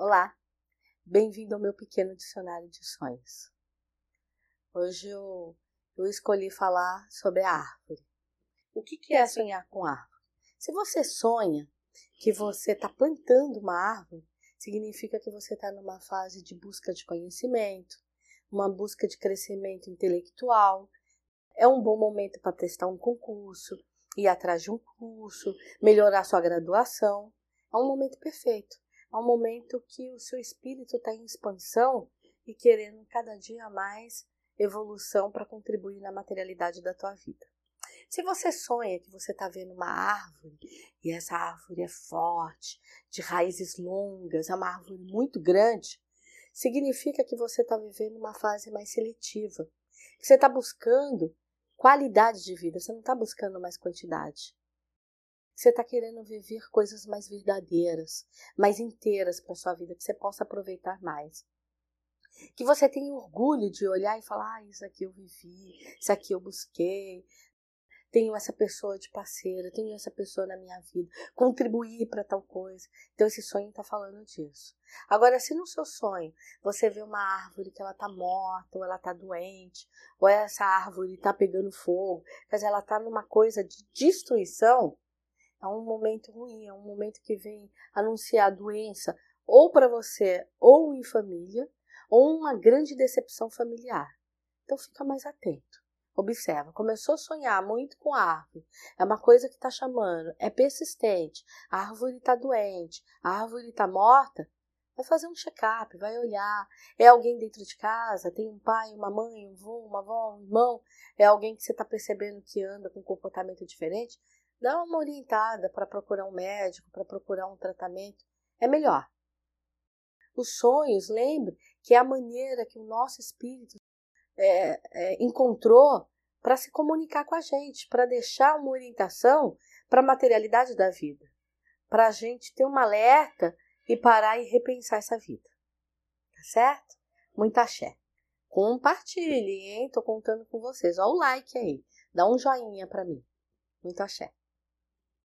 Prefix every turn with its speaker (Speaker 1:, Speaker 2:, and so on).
Speaker 1: Olá, bem-vindo ao meu pequeno dicionário de sonhos. Hoje eu, eu escolhi falar sobre a árvore. O que, que é sonhar com árvore? Se você sonha que você está plantando uma árvore, significa que você está numa fase de busca de conhecimento, uma busca de crescimento intelectual. É um bom momento para prestar um concurso, ir atrás de um curso, melhorar sua graduação. É um momento perfeito é um momento que o seu espírito está em expansão e querendo cada dia mais evolução para contribuir na materialidade da tua vida. Se você sonha que você está vendo uma árvore e essa árvore é forte, de raízes longas, é uma árvore muito grande, significa que você está vivendo uma fase mais seletiva. Você está buscando qualidade de vida, você não está buscando mais quantidade. Você está querendo viver coisas mais verdadeiras, mais inteiras para sua vida, que você possa aproveitar mais. Que você tenha orgulho de olhar e falar: ah, isso aqui eu vivi, isso aqui eu busquei, tenho essa pessoa de parceira, tenho essa pessoa na minha vida, contribuir para tal coisa. Então esse sonho está falando disso. Agora, se no seu sonho você vê uma árvore que ela está morta, ou ela está doente, ou essa árvore está pegando fogo, quer dizer, ela está numa coisa de destruição, é um momento ruim, é um momento que vem anunciar doença ou para você ou em família, ou uma grande decepção familiar. Então fica mais atento. Observa, começou a sonhar muito com a árvore, é uma coisa que está chamando, é persistente, a árvore está doente, a árvore está morta, vai fazer um check-up, vai olhar. É alguém dentro de casa? Tem um pai, uma mãe, um avô, uma avó, um irmão? É alguém que você está percebendo que anda com um comportamento diferente? Dá uma orientada para procurar um médico, para procurar um tratamento, é melhor. Os sonhos, lembre que é a maneira que o nosso espírito é, é, encontrou para se comunicar com a gente, para deixar uma orientação para a materialidade da vida, para a gente ter uma alerta e parar e repensar essa vida. Tá certo? Muita axé. Compartilhe, hein? Tô contando com vocês. Olha o like aí. Dá um joinha para mim. Muito axé.